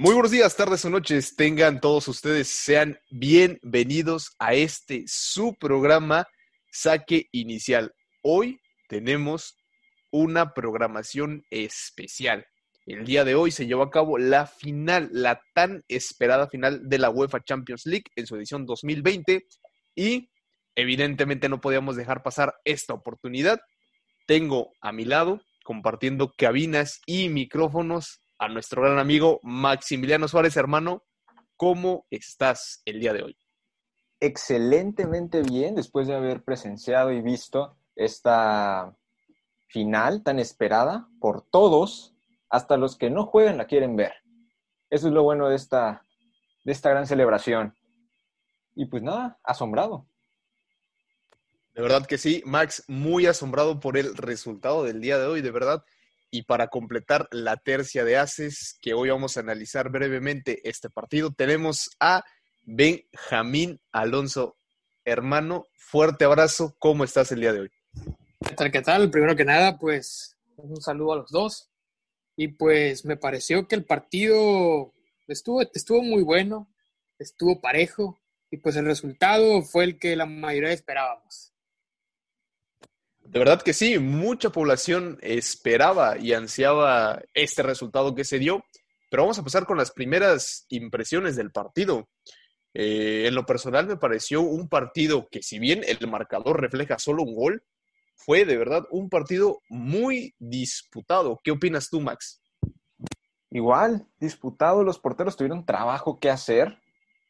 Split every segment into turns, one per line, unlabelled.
Muy buenos días, tardes o noches. Tengan todos ustedes, sean bienvenidos a este su programa Saque Inicial. Hoy tenemos una programación especial. El día de hoy se llevó a cabo la final, la tan esperada final de la UEFA Champions League en su edición 2020 y evidentemente no podíamos dejar pasar esta oportunidad. Tengo a mi lado, compartiendo cabinas y micrófonos, a nuestro gran amigo Maximiliano Suárez, hermano. ¿Cómo estás el día de hoy?
Excelentemente bien, después de haber presenciado y visto esta final tan esperada por todos, hasta los que no juegan la quieren ver. Eso es lo bueno de esta, de esta gran celebración. Y pues nada, asombrado.
De verdad que sí, Max, muy asombrado por el resultado del día de hoy, de verdad. Y para completar la tercia de haces, que hoy vamos a analizar brevemente este partido, tenemos a Benjamín Alonso. Hermano, fuerte abrazo. ¿Cómo estás el día de hoy?
¿Qué tal? ¿Qué tal? Primero que nada, pues un saludo a los dos. Y pues me pareció que el partido estuvo, estuvo muy bueno, estuvo parejo y pues el resultado fue el que la mayoría esperábamos.
De verdad que sí, mucha población esperaba y ansiaba este resultado que se dio, pero vamos a pasar con las primeras impresiones del partido. Eh, en lo personal me pareció un partido que si bien el marcador refleja solo un gol, fue de verdad un partido muy disputado. ¿Qué opinas tú, Max?
Igual, disputado, los porteros tuvieron trabajo que hacer,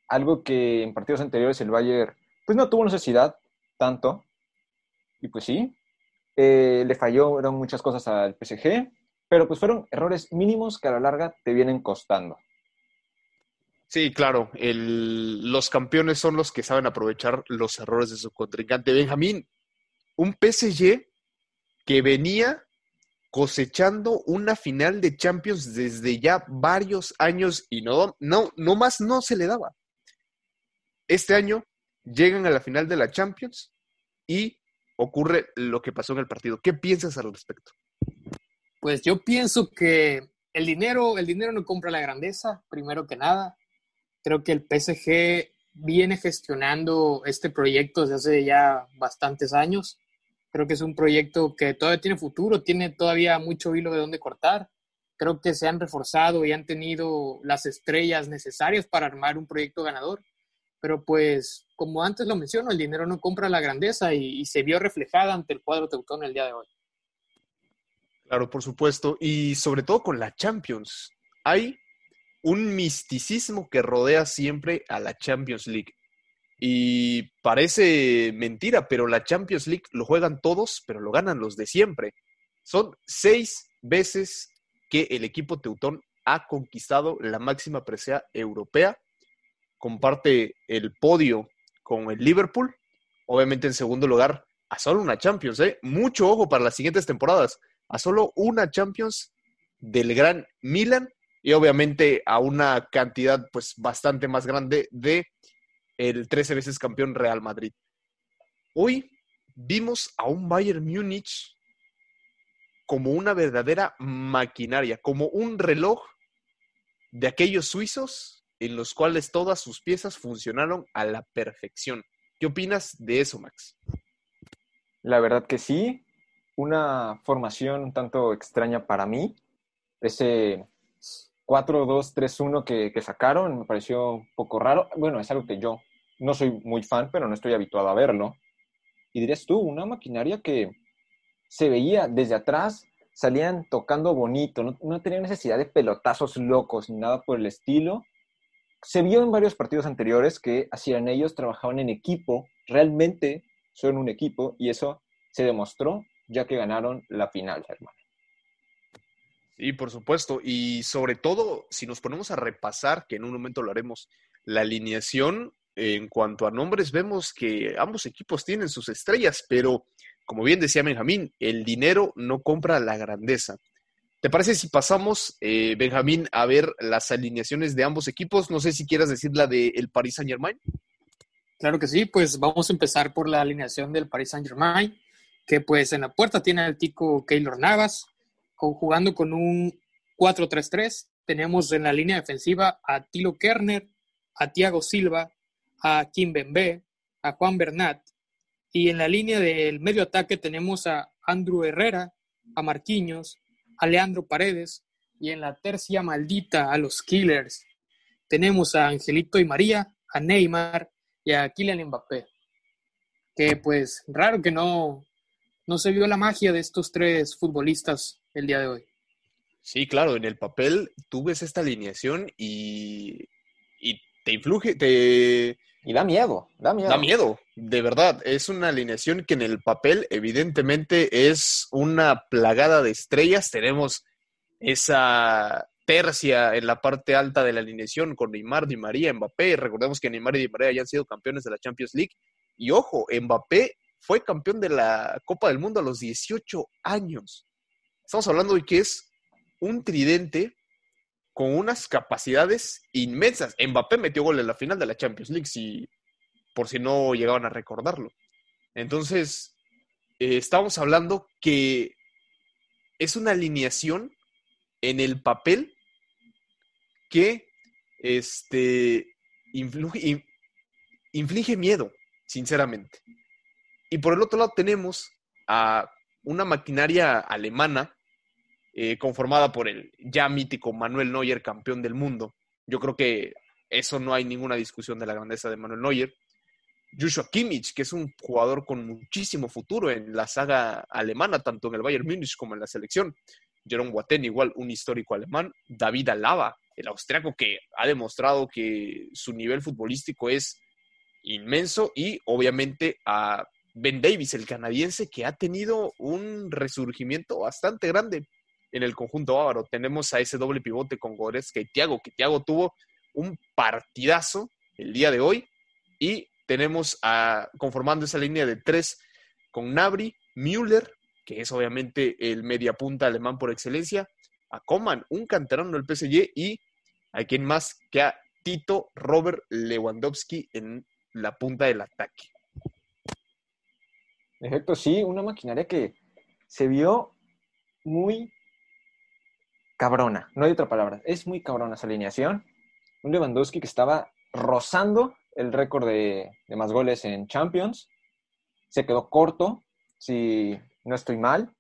algo que en partidos anteriores el Bayern pues no tuvo necesidad tanto. Y pues sí, eh, le fallaron muchas cosas al PSG, pero pues fueron errores mínimos que a la larga te vienen costando.
Sí, claro, los campeones son los que saben aprovechar los errores de su contrincante. Benjamín, un PSG que venía cosechando una final de Champions desde ya varios años y no, no, no más no se le daba. Este año llegan a la final de la Champions y ocurre lo que pasó en el partido. ¿Qué piensas al respecto?
Pues yo pienso que el dinero, el dinero no compra la grandeza, primero que nada. Creo que el PSG viene gestionando este proyecto desde hace ya bastantes años Creo que es un proyecto que todavía tiene futuro, tiene todavía mucho hilo de dónde cortar. Creo que se han reforzado y han tenido las estrellas necesarias para armar un proyecto ganador. Pero pues, como antes lo menciono, el dinero no compra la grandeza y, se vio reflejada ante el cuadro teutón el día de hoy.
Claro, por supuesto. Y sobre todo con la Champions. Hay un misticismo que rodea siempre a la Champions League. Y parece mentira, pero la Champions League lo juegan todos, pero lo ganan los de siempre. Son seis veces que el equipo teutón ha conquistado la máxima presea europea. Comparte el podio con el Liverpool. Obviamente en segundo lugar, a solo una Champions. ¿eh? Mucho ojo para las siguientes temporadas. A solo una Champions del gran Milan y obviamente a una cantidad pues bastante más grande de el 13 veces campeón Real Madrid. Hoy vimos a un Bayern Múnich como una verdadera maquinaria, como un reloj de aquellos suizos en los cuales todas sus piezas funcionaron a la perfección. ¿Qué opinas de eso, Max?
La verdad que sí, una formación un tanto extraña para mí. Ese 4-2-3-1 que, que sacaron me pareció un poco raro. Bueno, es algo que yo no soy muy fan, pero no estoy habituado a verlo. Y dirías tú, una maquinaria que se veía desde atrás, salían tocando bonito, no, no tenía necesidad de pelotazos locos ni nada por el estilo. Se vio en varios partidos anteriores que hacían ellos, trabajaban en equipo, realmente son un equipo y eso se demostró ya que ganaron la final, hermano.
Sí, por supuesto. Y sobre todo, si nos ponemos a repasar, que en un momento lo haremos, la alineación en cuanto a nombres, vemos que ambos equipos tienen sus estrellas, pero como bien decía Benjamín, el dinero no compra la grandeza. ¿Te parece si pasamos, eh, Benjamín, a ver las alineaciones de ambos equipos? No sé si quieras decir la del Paris Saint Germain.
Claro que sí, pues vamos a empezar por la alineación del Paris Saint Germain, que pues en la puerta tiene al tico Keylor Navas, jugando con un 4-3-3, tenemos en la línea defensiva a Tilo Kerner, a Thiago Silva, a Kim Bembe, a Juan Bernat. Y en la línea del medio ataque tenemos a Andrew Herrera, a Marquinhos, Leandro Paredes. Y en la tercia maldita a los Killers tenemos a Angelito y María, a Neymar y a Kylian Mbappé. Que pues raro que no, no se vio la magia de estos tres futbolistas el día de hoy.
Sí, claro, en el papel tú ves esta alineación y, y te influye, te...
Y da miedo, da miedo.
Da miedo, de verdad. Es una alineación que en el papel evidentemente es una plagada de estrellas. Tenemos esa tercia en la parte alta de la alineación con Neymar, Di María, Mbappé. Recordemos que Neymar y Di María ya han sido campeones de la Champions League. Y ojo, Mbappé fue campeón de la Copa del Mundo a los 18 años. Estamos hablando de que es un tridente con unas capacidades inmensas. Mbappé metió gol en la final de la Champions League, si, por si no llegaban a recordarlo. Entonces, eh, estamos hablando que es una alineación en el papel que este, influye, inflige miedo, sinceramente. Y por el otro lado tenemos a una maquinaria alemana eh, conformada por el ya mítico Manuel Neuer, campeón del mundo. Yo creo que eso no hay ninguna discusión de la grandeza de Manuel Neuer. Joshua Kimmich, que es un jugador con muchísimo futuro en la saga alemana, tanto en el Bayern Múnich como en la selección. Jerome Boateng, igual un histórico alemán. David Alaba, el austriaco que ha demostrado que su nivel futbolístico es inmenso y obviamente a Ben Davis, el canadiense, que ha tenido un resurgimiento bastante grande en el conjunto bávaro. Tenemos a ese doble pivote con Goretzka y Thiago, que Thiago tuvo un partidazo el día de hoy. Y tenemos a, conformando esa línea de tres con Nabri, Müller, que es obviamente el mediapunta alemán por excelencia, a Coman, un canterano del PSG, y a quien más que a Tito Robert Lewandowski en la punta del ataque.
Perfecto, sí, una maquinaria que se vio muy cabrona, no hay otra palabra, es muy cabrona esa alineación. Un Lewandowski que estaba rozando el récord de, más goles en Champions, se quedó corto, si no estoy mal,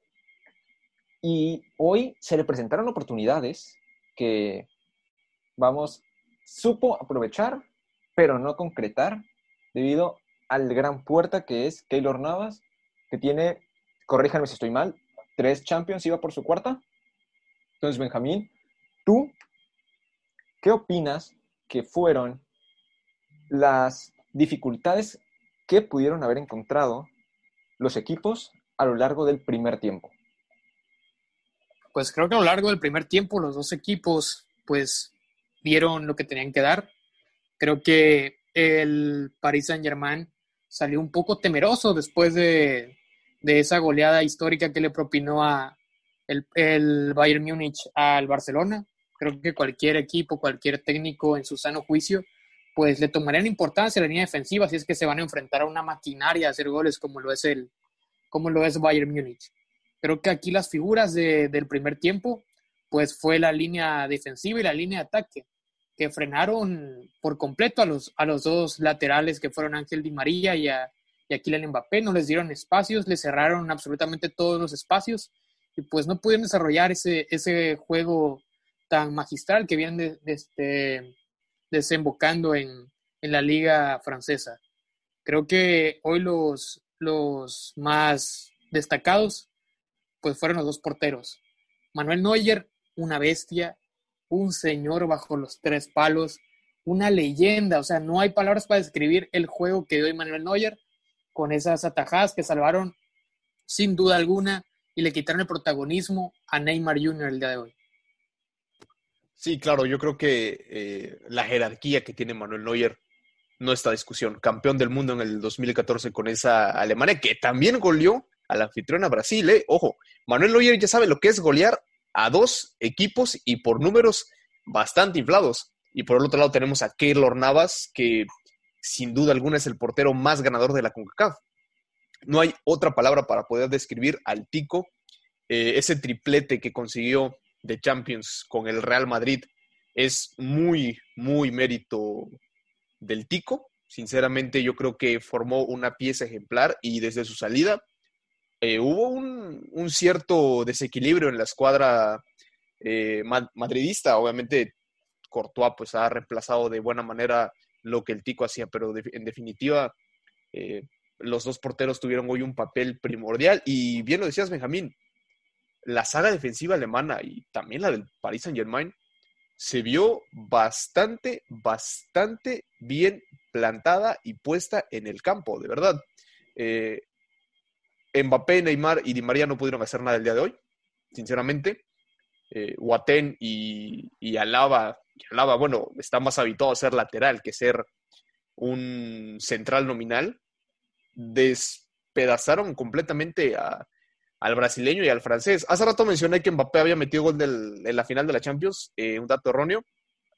y hoy se le presentaron oportunidades que, vamos, supo aprovechar, pero no concretar, debido al gran puerta que es Keylor Navas, que tiene, corríjanme si estoy mal, tres Champions, iba por su cuarta. Entonces, Benjamín, ¿tú qué opinas que fueron las dificultades que pudieron haber encontrado los equipos a lo largo del primer tiempo?
Pues creo que a lo largo del primer tiempo los dos equipos pues dieron lo que tenían que dar. Creo que el Paris Saint-Germain salió un poco temeroso después de, de esa goleada histórica que le propinó a, el, Bayern Múnich al Barcelona. Creo que cualquier equipo, cualquier técnico en su sano juicio, pues le tomarían importancia a la línea defensiva si es que se van a enfrentar a una maquinaria a hacer goles como lo es el como lo es Bayern Múnich. Creo que aquí las figuras del primer tiempo, pues fue la línea defensiva y la línea de ataque, que frenaron por completo a los, a los dos laterales que fueron Ángel Di María y a, y a Kylian Mbappé, no les dieron espacios, les cerraron absolutamente todos los espacios y pues no pudieron desarrollar ese, ese juego tan magistral que vienen de, este, desembocando en, en, la liga francesa. Creo que hoy los, los más destacados pues fueron los dos porteros. Manuel Neuer, una bestia, un señor bajo los tres palos, una leyenda, o sea, no hay palabras para describir el juego que dio Manuel Neuer con esas atajadas que salvaron sin duda alguna y le quitaron el protagonismo a Neymar Jr. el día de hoy.
Sí, claro, yo creo que eh, la jerarquía que tiene Manuel Neuer no está discusión. Campeón del mundo en el 2014 con esa Alemania que también goleó a la anfitriona Brasil. ¿eh? Ojo, Manuel Neuer ya sabe lo que es golear a dos equipos y por números bastante inflados. Y por el otro lado tenemos a Keylor Navas, que sin duda alguna es el portero más ganador de la CONCACAF. No hay otra palabra para poder describir al Tico, eh, ese triplete que consiguió de Champions con el Real Madrid es muy, muy mérito del Tico. Sinceramente, yo creo que formó una pieza ejemplar y desde su salida eh, hubo un, cierto desequilibrio en la escuadra eh, madridista. Obviamente, Courtois pues, ha reemplazado de buena manera lo que el Tico hacía, pero en definitiva, los dos porteros tuvieron hoy un papel primordial. Y bien lo decías, Benjamín, la saga defensiva alemana y también la del Paris Saint-Germain se vio bastante, bastante bien plantada y puesta en el campo, de verdad. Eh, Mbappé, Neymar y Di María no pudieron hacer nada el día de hoy, sinceramente. Eh, y, y Alaba, Alaba, bueno, está más habituado a ser lateral que ser un central nominal. Despedazaron completamente al brasileño y al francés. Hace rato mencioné que Mbappé había metido gol en la final de la Champions, eh, un dato erróneo.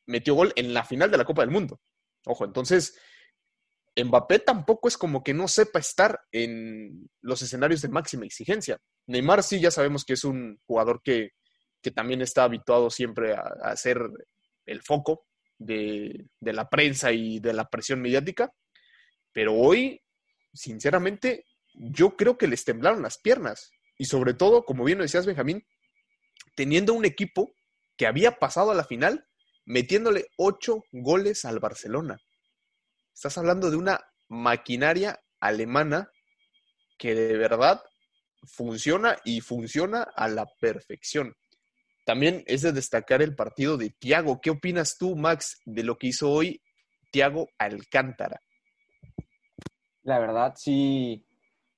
Metió gol en la final de la Copa del Mundo. Ojo, entonces Mbappé tampoco es como que no sepa estar en los escenarios de máxima exigencia. Neymar sí ya sabemos que es un jugador que, también está habituado siempre a, ser el foco de, la prensa y de la presión mediática, pero hoy, sinceramente, yo creo que les temblaron las piernas. Y sobre todo, como bien lo decías, Benjamín, teniendo un equipo que había pasado a la final metiéndole ocho goles al Barcelona. Estás hablando de una maquinaria alemana que de verdad funciona y funciona a la perfección. También es de destacar el partido de Tiago. ¿Qué opinas tú, Max, de lo que hizo hoy Tiago Alcántara?
La verdad, sí,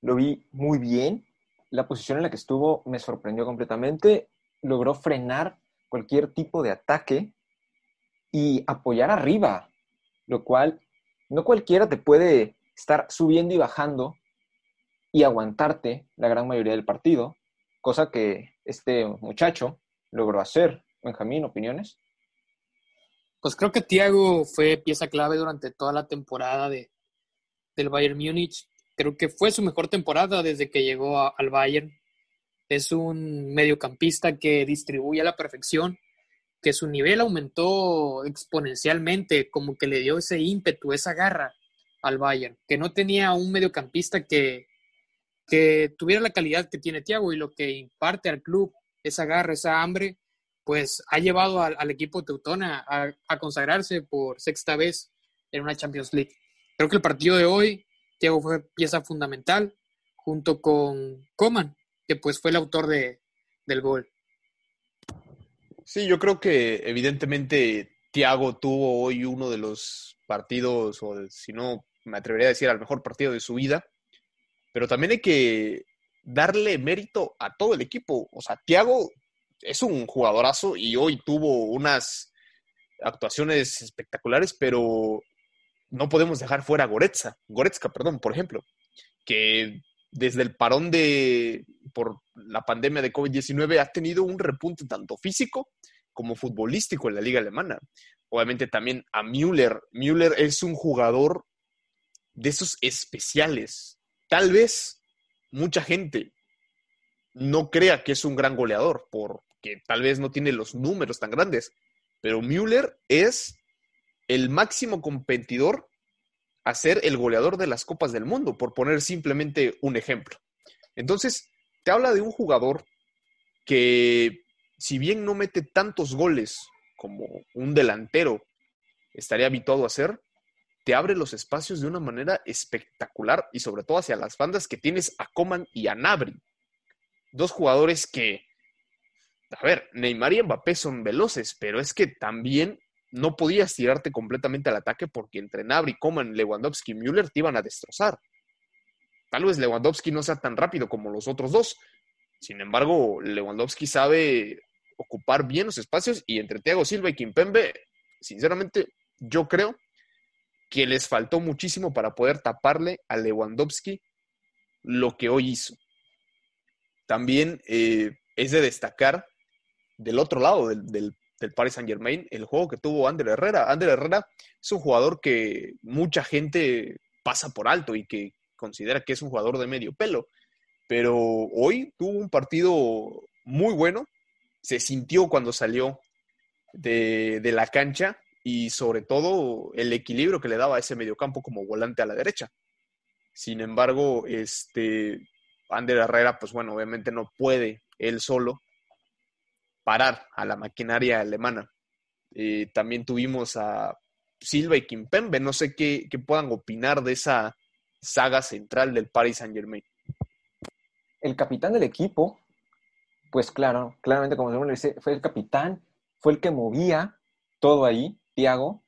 lo vi muy bien. La posición en la que estuvo me sorprendió completamente. Logró frenar cualquier tipo de ataque y apoyar arriba, lo cual no cualquiera te puede estar subiendo y bajando y aguantarte la gran mayoría del partido, cosa que este muchacho logró hacer. Benjamín, ¿opiniones?
Pues creo que Thiago fue pieza clave durante toda la temporada de, del Bayern Múnich. Creo que fue su mejor temporada desde que llegó al Bayern. Es un mediocampista que distribuye a la perfección que su nivel aumentó exponencialmente, como que le dio ese ímpetu, esa garra al Bayern, que no tenía un mediocampista que, que tuviera la calidad que tiene Thiago y lo que imparte al club, esa garra, esa hambre, pues ha llevado al, equipo teutona a, a, consagrarse por sexta vez en una Champions League. Creo que el partido de hoy, Thiago fue pieza fundamental junto con Coman, que pues fue el autor de, del gol.
Sí, yo creo que evidentemente Thiago tuvo hoy uno de los partidos, o si no, me atrevería a decir al mejor partido de su vida, pero también hay que darle mérito a todo el equipo. O sea, Thiago es un jugadorazo y hoy tuvo unas actuaciones espectaculares, pero no podemos dejar fuera a Goretzka, Goretzka, perdón, por ejemplo, que desde el parón de por la pandemia de COVID-19 ha tenido un repunte tanto físico como futbolístico en la liga alemana. Obviamente también a Müller. Müller es un jugador de esos especiales. Tal vez mucha gente no crea que es un gran goleador, porque tal vez no tiene los números tan grandes, pero Müller es el máximo competidor a ser el goleador de las Copas del Mundo, por poner simplemente un ejemplo. Entonces, te habla de un jugador que, si bien no mete tantos goles como un delantero estaría habituado a hacer, te abre los espacios de una manera espectacular y sobre todo hacia las bandas que tienes a Coman y a Nabri. Dos jugadores que, a ver, Neymar y Mbappé son veloces, pero es que también no podías tirarte completamente al ataque porque entre Nabri, Coman, Lewandowski y Müller te iban a destrozar. Tal vez Lewandowski no sea tan rápido como los otros dos. Sin embargo, Lewandowski sabe ocupar bien los espacios y entre Thiago Silva y Kimpembe, sinceramente, yo creo que les faltó muchísimo para poder taparle a Lewandowski lo que hoy hizo. También eh, es de destacar del otro lado del, del del Paris Saint Germain, el juego que tuvo Ander Herrera. Ander Herrera es un jugador que mucha gente pasa por alto y que considera que es un jugador de medio pelo, pero hoy tuvo un partido muy bueno, se sintió cuando salió de, la cancha y sobre todo el equilibrio que le daba a ese mediocampo como volante a la derecha. Sin embargo, este Ander Herrera, pues bueno, obviamente no puede él solo parar a la maquinaria alemana. Eh, también tuvimos a Silva y Kimpembe, no sé qué, qué, puedan opinar de esa saga central del Paris Saint Germain.
El capitán del equipo, pues claro, claramente como se dice, fue el capitán, fue el que movía todo ahí, Thiago,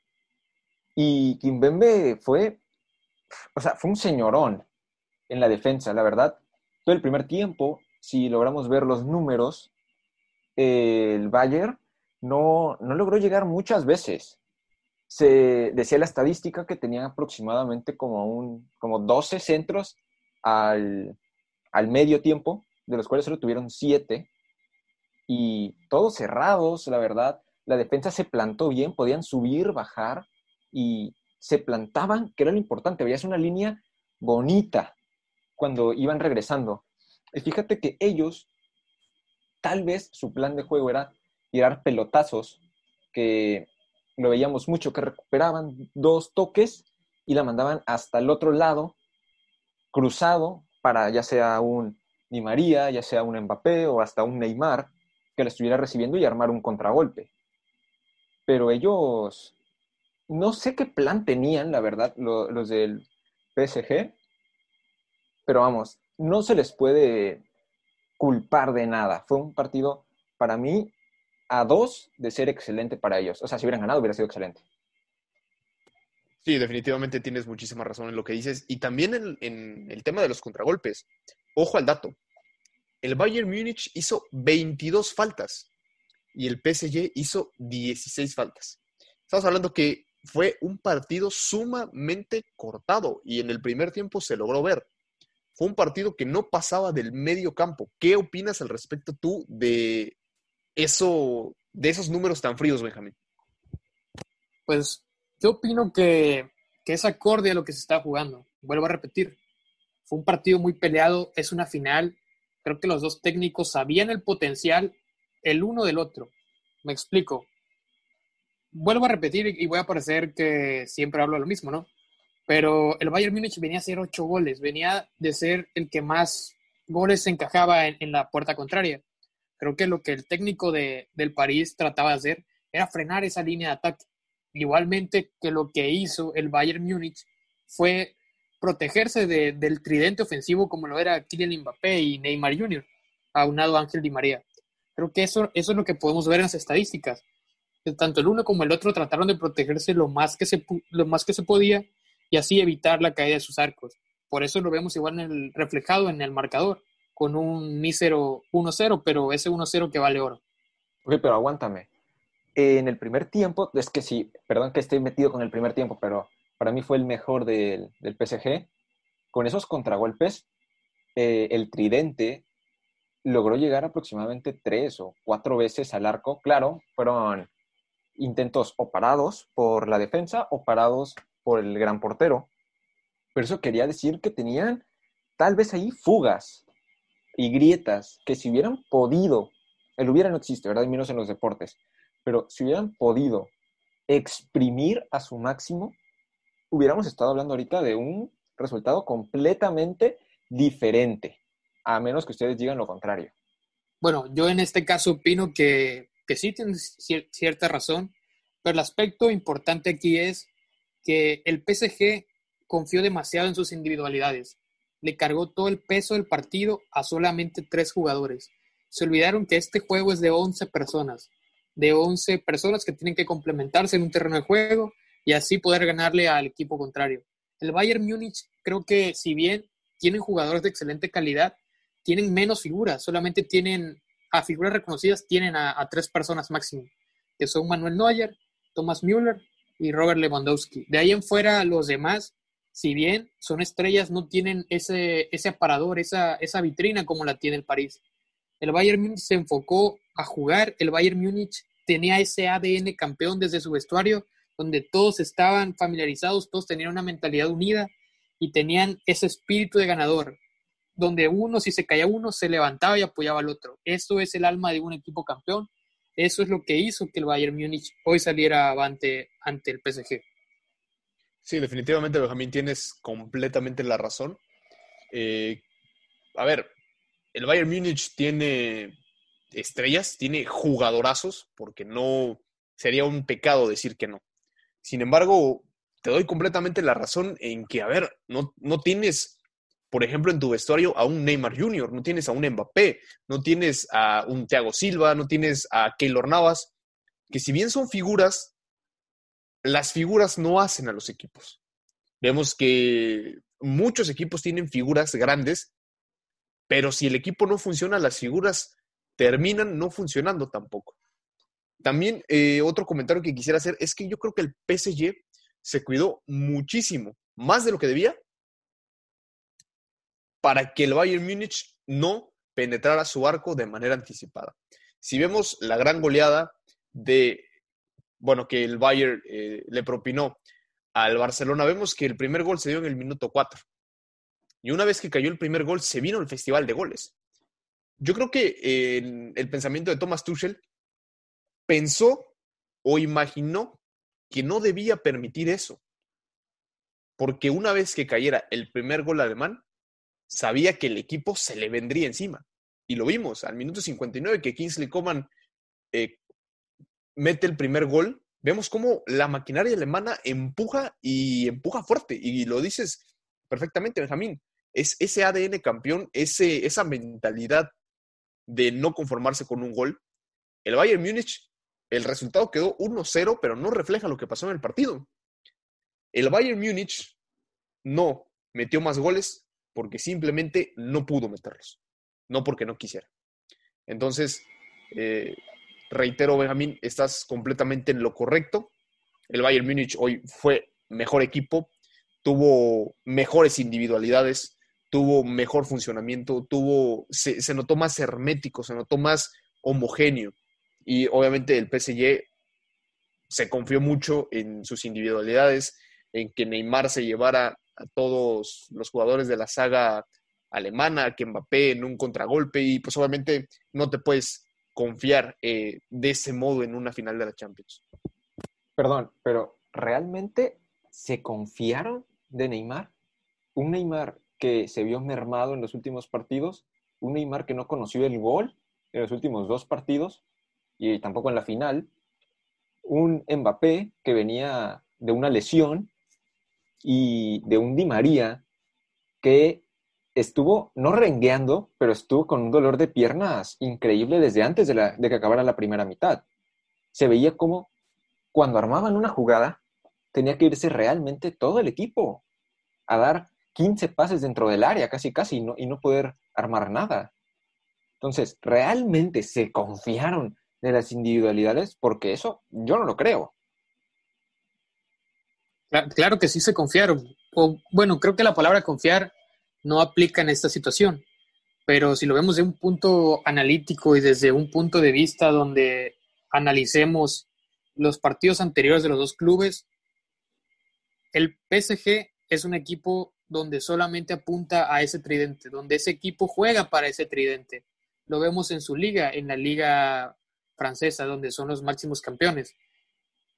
y Kimpembe fue, o sea, fue un señorón en la defensa, la verdad. Todo el primer tiempo, si logramos ver los números, el Bayern no, no logró llegar muchas veces. Se decía la estadística que tenía aproximadamente como, un, como 12 centros al, al medio tiempo, de los cuales solo tuvieron 7, y todos cerrados, la verdad. La defensa se plantó bien, podían subir, bajar, y se plantaban, que era lo importante, veías una línea bonita cuando iban regresando. Y fíjate que ellos, tal vez su plan de juego era tirar pelotazos, que lo veíamos mucho, que recuperaban dos toques y la mandaban hasta el otro lado, cruzado, para ya sea un Di María, ya sea un Mbappé o hasta un Neymar, que la estuviera recibiendo y armar un contragolpe. Pero ellos, no sé qué plan tenían, la verdad, los del PSG, pero vamos, no se les puede culpar de nada. Fue un partido, para mí, a dos de ser excelente para ellos. O sea, si hubieran ganado, hubiera sido excelente.
Sí, definitivamente tienes muchísima razón en lo que dices. Y también en, en el tema de los contragolpes. Ojo al dato. El Bayern Múnich hizo 22 faltas y el PSG hizo 16 faltas. Estamos hablando que fue un partido sumamente cortado y en el primer tiempo se logró ver. Fue un partido que no pasaba del medio campo. ¿Qué opinas al respecto tú de eso, de esos números tan fríos, Benjamín?
Pues yo opino que, que es acorde a lo que se está jugando. Vuelvo a repetir. Fue un partido muy peleado, es una final. Creo que los dos técnicos sabían el potencial el uno del otro. Me explico. Vuelvo a repetir y voy a parecer que siempre hablo lo mismo, ¿no? Pero el Bayern Múnich venía a hacer ocho goles, venía de ser el que más goles encajaba en, la puerta contraria. Creo que lo que el técnico de, del París trataba de hacer era frenar esa línea de ataque. Igualmente que lo que hizo el Bayern Múnich fue protegerse del tridente ofensivo como lo era Kylian Mbappé y Neymar Jr., aunado a Ángel Di María. Creo que eso, eso es lo que podemos ver en las estadísticas. Tanto el uno como el otro trataron de protegerse lo más que se, lo más que se podía y así evitar la caída de sus arcos. Por eso lo vemos igual en el, reflejado en el marcador, con un mísero 1-0, pero ese 1-0 que vale oro.
Ok, pero aguántame. En el primer tiempo, es que sí, perdón que esté metido con el primer tiempo, pero para mí fue el mejor del, del PSG. Con esos contragolpes, eh, el tridente logró llegar aproximadamente tres o cuatro veces al arco. Claro, fueron intentos o parados por la defensa o parados por el gran portero. Pero eso quería decir que tenían tal vez ahí fugas y grietas que si hubieran podido, el hubiera no existe, ¿verdad? Y menos en los deportes, pero si hubieran podido exprimir a su máximo, hubiéramos estado hablando ahorita de un resultado completamente diferente, a menos que ustedes digan lo contrario.
Bueno, yo en este caso opino que, que sí tienes cierta razón, pero el aspecto importante aquí es que el PSG confió demasiado en sus individualidades. Le cargó todo el peso del partido a solamente tres jugadores. Se olvidaron que este juego es de 11 personas, de 11 personas que tienen que complementarse en un terreno de juego y así poder ganarle al equipo contrario. El Bayern Múnich creo que si bien tienen jugadores de excelente calidad, tienen menos figuras, solamente tienen a figuras reconocidas, tienen a, tres personas máximo, que son Manuel Neuer, Thomas Müller y Robert Lewandowski. De ahí en fuera, los demás, si bien son estrellas, no tienen ese, ese aparador, esa, esa vitrina como la tiene el París. El Bayern Múnich se enfocó a jugar, el Bayern Múnich tenía ese ADN campeón desde su vestuario, donde todos estaban familiarizados, todos tenían una mentalidad unida y tenían ese espíritu de ganador, donde uno, si se caía uno, se levantaba y apoyaba al otro. Eso es el alma de un equipo campeón eso es lo que hizo que el Bayern Múnich hoy saliera avante ante el PSG.
Sí, definitivamente, Benjamín, tienes completamente la razón. Eh, a ver, el Bayern Múnich tiene estrellas, tiene jugadorazos, porque no sería un pecado decir que no. Sin embargo, te doy completamente la razón en que, a ver, no, no tienes, por ejemplo, en tu vestuario a un Neymar Jr., no tienes a un Mbappé, no tienes a un Thiago Silva, no tienes a Keylor Navas, que si bien son figuras, las figuras no hacen a los equipos. Vemos que muchos equipos tienen figuras grandes, pero si el equipo no funciona, las figuras terminan no funcionando tampoco. También eh, otro comentario que quisiera hacer es que yo creo que el PSG se cuidó muchísimo, más de lo que debía, para que el Bayern Múnich no penetrara su arco de manera anticipada. Si vemos la gran goleada de, bueno, que el Bayern eh, le propinó al Barcelona, vemos que el primer gol se dio en el minuto 4. Y una vez que cayó el primer gol, se vino el festival de goles. Yo creo que eh, el pensamiento de Thomas Tuchel pensó o imaginó que no debía permitir eso. Porque una vez que cayera el primer gol alemán, sabía que el equipo se le vendría encima. Y lo vimos al minuto 59 que Kingsley Coman eh, mete el primer gol. Vemos cómo la maquinaria alemana empuja y empuja fuerte. Y lo dices perfectamente, Benjamín. Es ese ADN campeón, ese, esa mentalidad de no conformarse con un gol. El Bayern Múnich el resultado quedó 1-0, pero no refleja lo que pasó en el partido. El Bayern Múnich no metió más goles porque simplemente no pudo meterlos, no porque no quisiera. Entonces, eh, reitero, Benjamín, estás completamente en lo correcto. El Bayern Múnich hoy fue mejor equipo, tuvo mejores individualidades, tuvo mejor funcionamiento, tuvo, se notó más hermético, se notó más homogéneo. Y obviamente el PSG se confió mucho en sus individualidades, en que Neymar se llevara a todos los jugadores de la saga alemana, que Mbappé en un contragolpe y pues obviamente no te puedes confiar eh, de ese modo en una final de la Champions.
Perdón, pero ¿realmente se confiaron de Neymar? Un Neymar que se vio mermado en los últimos partidos, un Neymar que no conoció el gol en los últimos dos partidos, y tampoco en la final, un Mbappé que venía de una lesión y de un Di María que estuvo no rengueando, pero estuvo con un dolor de piernas increíble desde antes de, la, de que acabara la primera mitad. Se veía como cuando armaban una jugada, tenía que irse realmente todo el equipo a dar 15 pases dentro del área, casi casi, y no poder armar nada. Entonces, realmente se confiaron de las individualidades, porque eso yo no lo creo.
Claro que sí se confiaron. Bueno, creo que la palabra confiar no aplica en esta situación, pero si lo vemos de un punto analítico y desde un punto de vista donde analicemos los partidos anteriores de los dos clubes, el PSG es un equipo donde solamente apunta a ese tridente, donde ese equipo juega para ese tridente. Lo vemos en su liga, en la liga francesa, donde son los máximos campeones.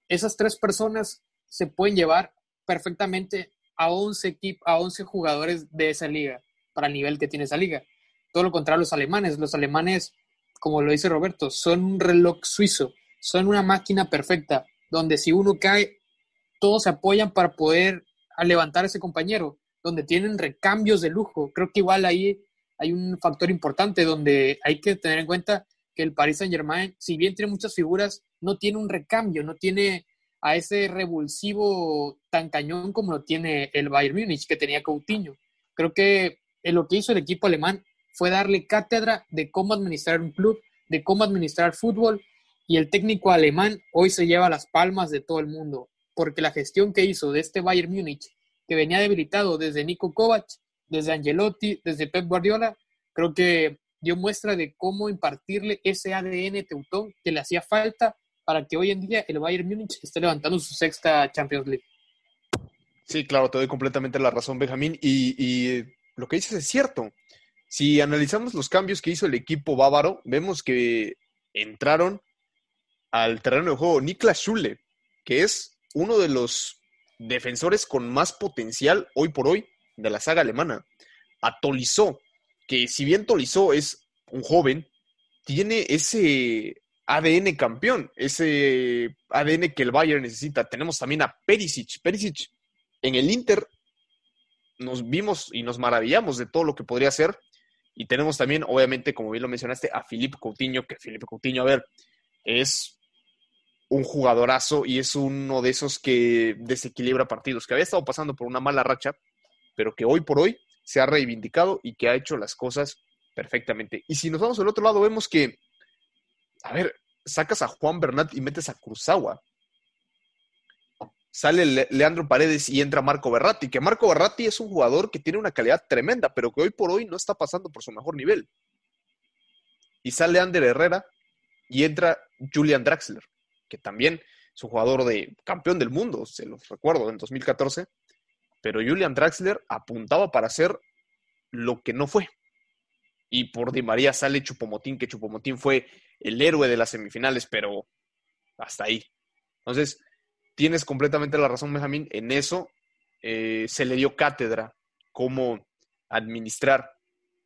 Esas tres personas se pueden llevar perfectamente a 11, a 11 jugadores de esa liga, para el nivel que tiene esa liga. Todo lo contrario los alemanes. Los alemanes, como lo dice Roberto, son un reloj suizo, son una máquina perfecta, donde si uno cae, todos se apoyan para poder levantar a ese compañero, donde tienen recambios de lujo. Creo que igual ahí hay un factor importante donde hay que tener en cuenta el Paris Saint Germain, si bien tiene muchas figuras, no tiene un recambio, no tiene a ese revulsivo tan cañón como lo tiene el Bayern Múnich, que tenía Coutinho. Creo que lo que hizo el equipo alemán fue darle cátedra de cómo administrar un club, de cómo administrar fútbol, y el técnico alemán hoy se lleva las palmas de todo el mundo, porque la gestión que hizo de este Bayern Múnich, que venía debilitado desde Nico Kovac, desde Angelotti, desde Pep Guardiola, creo que dio muestra de cómo impartirle ese ADN teutón que le hacía falta para que hoy en día el Bayern Múnich esté levantando su sexta Champions League.
Sí, claro, te doy completamente la razón, Benjamín. Y, lo que dices es cierto. Si analizamos los cambios que hizo el equipo bávaro, vemos que entraron al terreno de juego Niklas Schule, que es uno de los defensores con más potencial hoy por hoy de la saga alemana. A Tolizó, que si bien Tolizó es un joven, tiene ese ADN campeón, ese ADN que el Bayern necesita. Tenemos también a Perisic. Perisic en el Inter nos vimos y nos maravillamos de todo lo que podría ser. Y tenemos también, obviamente, como bien lo mencionaste, a Felipe Coutinho, que Felipe Coutinho, a ver, es un jugadorazo y es uno de esos que desequilibra partidos, que había estado pasando por una mala racha, pero que hoy por hoy se ha reivindicado y que ha hecho las cosas perfectamente. Y si nos vamos al otro lado, vemos que, a ver, sacas a Juan Bernat y metes a Cruzagua sale Leandro Paredes y entra Marco Berratti, que Marco Berratti es un jugador que tiene una calidad tremenda, pero que hoy por hoy no está pasando por su mejor nivel. Y sale Ander Herrera y entra Julian Draxler, que también es un jugador de campeón del mundo, se los recuerdo, en 2014, pero Julian Draxler apuntaba para ser lo que no fue. Y por Di María sale Chupomotín, que Chupomotín fue el héroe de las semifinales, pero hasta ahí. Entonces, tienes completamente la razón, Benjamín. En eso eh, se le dio cátedra cómo administrar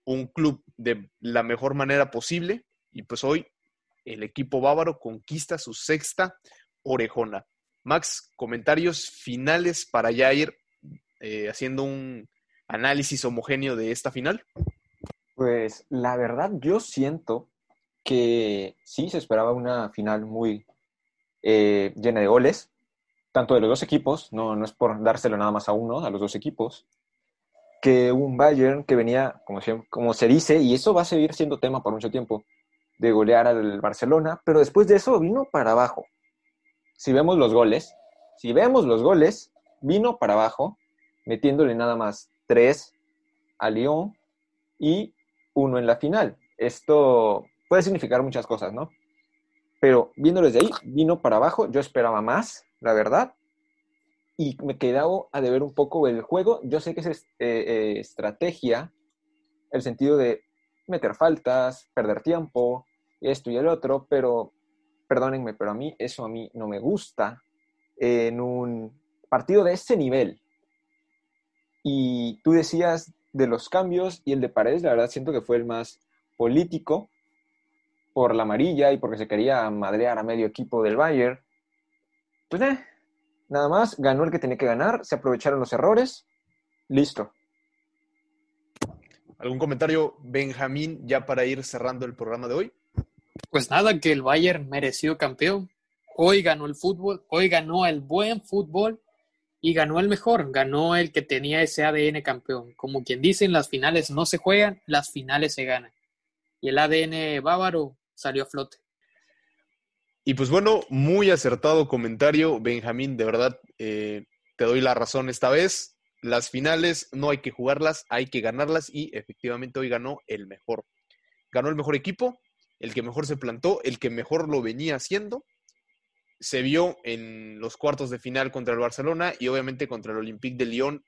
un club de la mejor manera posible. Y pues hoy el equipo bávaro conquista su sexta orejona. Max, comentarios finales para ya ir eh, haciendo un análisis homogéneo de esta final.
Pues la verdad, yo siento que sí se esperaba una final muy eh, llena de goles tanto de los dos equipos, no, no es por dárselo nada más a uno, a los dos equipos, que un Bayern que venía, como se, como se dice, y eso va a seguir siendo tema por mucho tiempo, de golear al Barcelona, pero después de eso vino para abajo. Si vemos los goles, si vemos los goles, vino para abajo, metiéndole nada más tres a Lyon y uno en la final. Esto puede significar muchas cosas, ¿no? Pero viéndolo desde ahí, vino para abajo, yo esperaba más, la verdad. Y me quedaba a deber un poco el juego. Yo sé que es eh, eh, estrategia, el sentido de meter faltas, perder tiempo, esto y el otro, pero perdónenme, pero a mí eso a mí no me gusta en un partido de ese nivel. Y tú decías de los cambios y el de Paredes, la verdad siento que fue el más político por la amarilla y porque se quería madrear a medio equipo del Bayern. Pues eh, nada más, ganó el que tenía que ganar, se aprovecharon los errores, listo.
¿Algún comentario, Benjamín, ya para ir cerrando el programa de hoy?
Pues nada, que el Bayern mereció campeón. Hoy ganó el fútbol, hoy ganó el buen fútbol y ganó el mejor, ganó el que tenía ese ADN campeón. Como quien dice, las finales no se juegan, las finales se ganan. Y el ADN bávaro salió a flote.
Y pues bueno, muy acertado comentario, Benjamín, de verdad eh, te doy la razón esta vez. Las finales no hay que jugarlas, hay que ganarlas y efectivamente hoy ganó el mejor. Ganó el mejor equipo, el que mejor se plantó, el que mejor lo venía haciendo. Se vio en los cuartos de final contra el Barcelona y obviamente contra el Olympique de Lyon,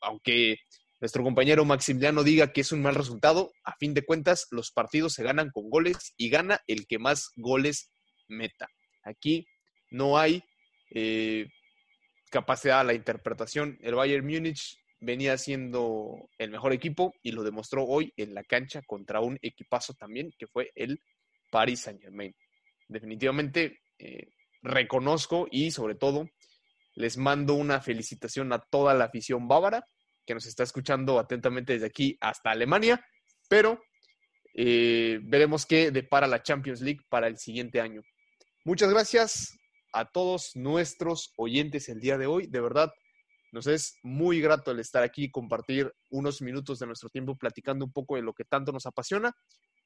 aunque nuestro compañero Maximiliano diga que es un mal resultado, a fin de cuentas los partidos se ganan con goles y gana el que más goles meta. Aquí no hay eh, capacidad a la interpretación. El Bayern Múnich venía siendo el mejor equipo y lo demostró hoy en la cancha contra un equipazo también que fue el Paris Saint Germain. Definitivamente eh, reconozco y sobre todo les mando una felicitación a toda la afición bávara que nos está escuchando atentamente desde aquí hasta Alemania, pero eh, veremos qué depara la Champions League para el siguiente año. Muchas gracias a todos nuestros oyentes el día de hoy. De verdad, nos es muy grato el estar aquí y compartir unos minutos de nuestro tiempo platicando un poco de lo que tanto nos apasiona.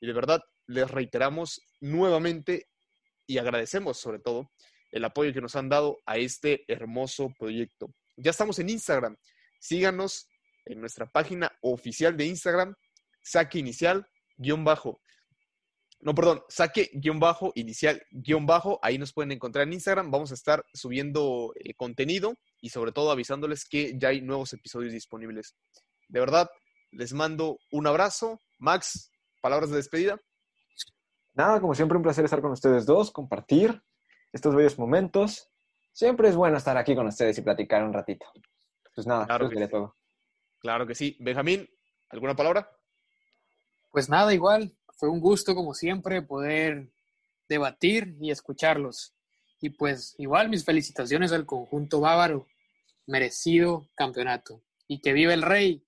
Y de verdad, les reiteramos nuevamente y agradecemos sobre todo el apoyo que nos han dado a este hermoso proyecto. Ya estamos en Instagram. Síganos en nuestra página oficial de Instagram, saque inicial, guion bajo. No, perdón, saque guion bajo, inicial guion bajo. Ahí nos pueden encontrar en Instagram. Vamos a estar subiendo eh, contenido y sobre todo avisándoles que ya hay nuevos episodios disponibles. De verdad, les mando un abrazo. Max, palabras de despedida.
Nada, como siempre, un placer estar con ustedes dos, compartir. estos bellos momentos. Siempre es bueno estar aquí con ustedes y platicar un ratito. Pues nada,
Claro que sí.
todo.
Claro que sí. Benjamín, ¿alguna palabra?
Pues nada, igual, fue un gusto como siempre poder debatir y escucharlos. Y pues igual mis felicitaciones al conjunto bávaro, merecido campeonato. Y que viva el rey,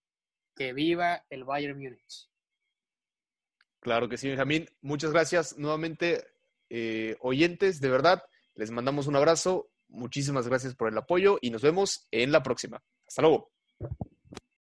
que viva el Bayern Múnich.
Claro que sí, Benjamín. Muchas gracias nuevamente, eh, oyentes. De verdad, les mandamos un abrazo. Muchísimas gracias por el apoyo y nos vemos en la próxima. Hasta luego.